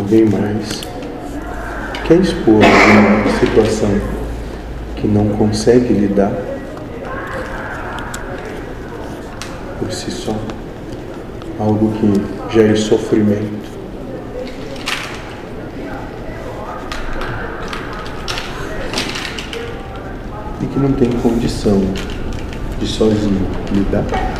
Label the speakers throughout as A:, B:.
A: Alguém mais quer expor alguma situação que não consegue lidar por si só? Algo que gere sofrimento? E que não tem condição de sozinho lidar?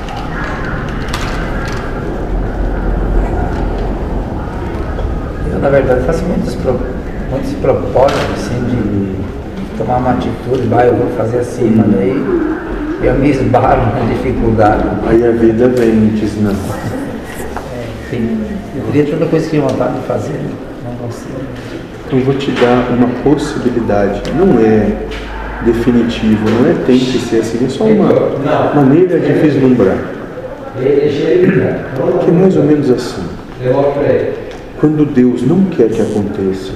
B: Na verdade, faço muitos, pro, muitos propósitos, assim, de tomar uma atitude, vai, eu vou fazer assim, mas daí eu me esbarro na dificuldade.
A: Aí a vida vem e diz não.
B: É, tem, eu teria toda coisa que tinha vontade de fazer, né? não consigo.
A: Então eu vou te dar uma possibilidade. Não é definitivo, não é tem que ser assim, é só uma maneira de vislumbrar. Que é mais ou menos assim. Quando Deus não quer que aconteça,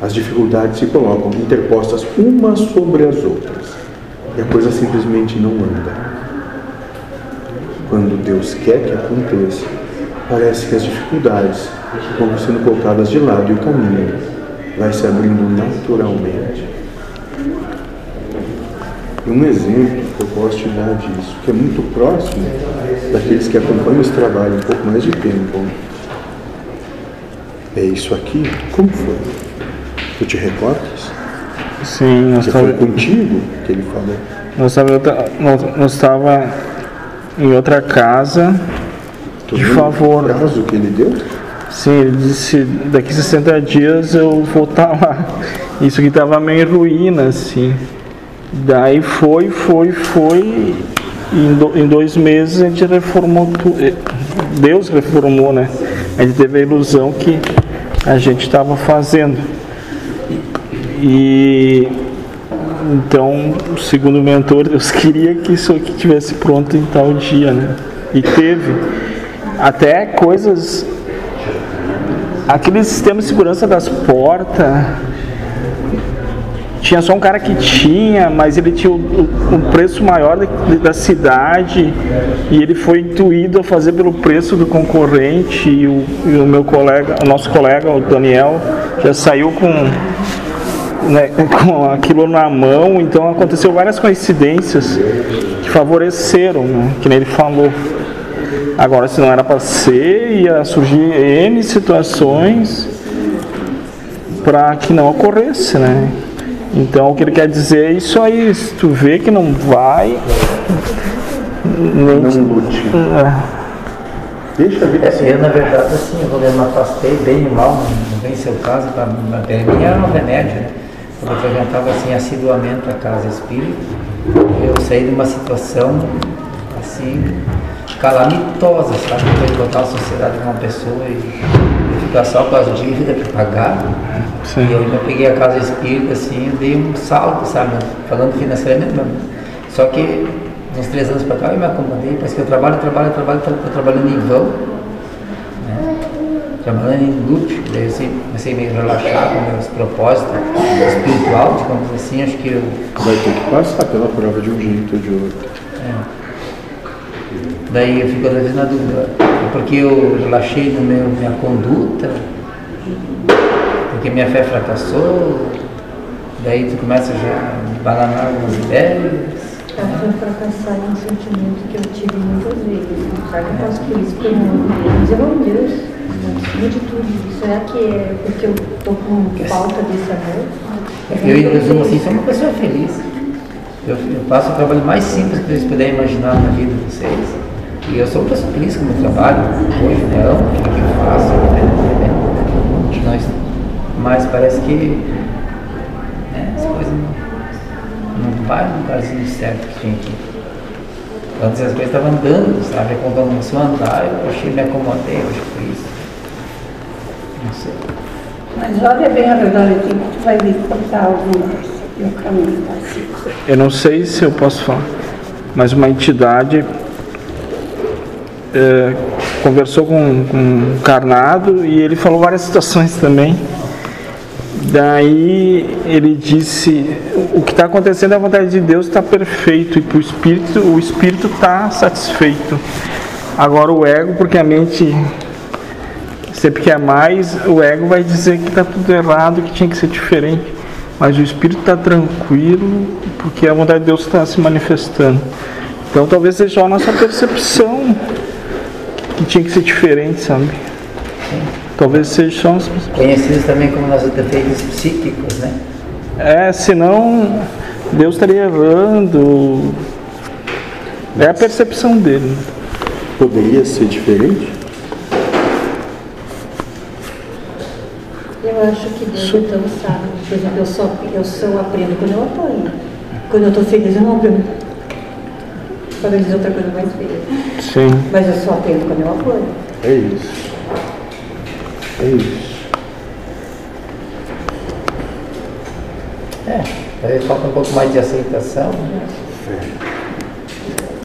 A: as dificuldades se colocam interpostas umas sobre as outras. E a coisa simplesmente não anda. Quando Deus quer que aconteça, parece que as dificuldades vão sendo colocadas de lado e o caminho vai se abrindo naturalmente. E um exemplo que eu posso te dar disso, que é muito próximo daqueles que acompanham esse trabalho um pouco mais de tempo, é isso aqui. Como foi? Tu te recordas?
C: Sim, nós
A: Que foi contigo que ele falou.
C: nós estava nós, nós estava em outra casa
A: Tu
C: de favor.
A: O prazo que ele deu?
C: Sim, ele disse daqui 60 dias eu vou estar lá. Isso aqui estava meio em ruína, assim. Daí foi, foi, foi. Em, do- em dois meses a gente reformou tudo. Deus reformou, né? A gente teve a ilusão que a gente estava fazendo. E então, segundo o mentor, Deus queria que isso aqui tivesse pronto em tal dia, né? E teve. Até coisas aquele sistema de segurança das portas tinha só um cara que tinha, mas ele tinha um preço maior da cidade e ele foi intuído a fazer pelo preço do concorrente e o, e o meu colega, o nosso colega, o Daniel, já saiu com né, com aquilo na mão, então aconteceu várias coincidências que favoreceram, né, que nem ele falou. Agora, se não era para ser, ia surgir N situações para que não ocorresse, né? Então, o que ele quer dizer é isso aí. Se tu vê que não vai, nem
A: Não lute.
C: É,
A: Deixa a vida assim.
B: Eu, na verdade, assim, eu me afastei bem e mal, não vem seu caso, para mim era um remédio, né? Eu frequentava assim assiduamente a casa espírita, eu saí de uma situação assim calamitosa, sabe? Foi botar a sociedade de uma pessoa e, e ficar só com as dívidas para pagar.
C: Sim.
B: E eu ainda peguei a casa espírita assim, eu dei um salto, sabe? Falando financeiramente mesmo. Só que uns três anos para cá eu me acomodei, parece que eu trabalho, trabalho, trabalho, estou trabalhando em vão né? trabalhando em luto, daí eu comecei a me relaxar com meus propósitos espiritual, digamos assim, acho que eu,
A: Vai ter que passar pela prova de um jeito ou de outro.
B: daí eu fico às vezes na dúvida, porque eu relaxei meu, minha conduta, porque minha fé fracassou, daí tu começa já a bananar algumas ideias,
D: A fé fracassar é um sentimento que eu tive muitas vezes. Sabe que eu passo por isso por um Mas eu amo Deus, acima de tudo. Será que é porque eu tô com falta desse amor?
B: eu em resumo assim, sou uma pessoa feliz. Eu, eu faço o trabalho mais simples que vocês puderem imaginar na vida de vocês. E eu sou uma pessoa feliz com o meu trabalho, hoje, né? Amo aquilo que eu faço, né? Mas parece que né, as coisas não, não vai no lugarzinho certo que tinha que ir. Antes as coisas estavam andando, sabe? Quando começou a andar, eu achei, me acomodei, eu acho que foi isso. Não sei.
E: Mas olha bem ao redor de ti, tu vai me cortar algumas no caminho assim.
C: eu não sei se eu posso falar, mas uma entidade é, conversou com, com um Carnado e ele falou várias situações também. Daí ele disse: o que está acontecendo é a vontade de Deus está perfeito e para o espírito o espírito está satisfeito. Agora o ego, porque a mente sempre quer mais, o ego vai dizer que está tudo errado, que tinha que ser diferente. Mas o espírito está tranquilo porque a vontade de Deus está se manifestando. Então talvez seja a nossa percepção que tinha que ser diferente, sabe? Talvez seja só nossa
B: Conhecidos também como nossos defeitos psíquicos, né?
C: É, senão Deus estaria errando. É a percepção dele.
A: Poderia ser diferente?
D: Eu acho que Deus é tão sábio. Por exemplo, eu só, eu só aprendo quando eu apanho. Quando eu estou feliz, eu não aprendo. Para dizer outra coisa mais feia.
C: Sim.
D: Mas eu só aprendo quando eu apanho.
A: É isso. É isso.
B: É, aí falta um pouco mais de aceitação. né?
A: É.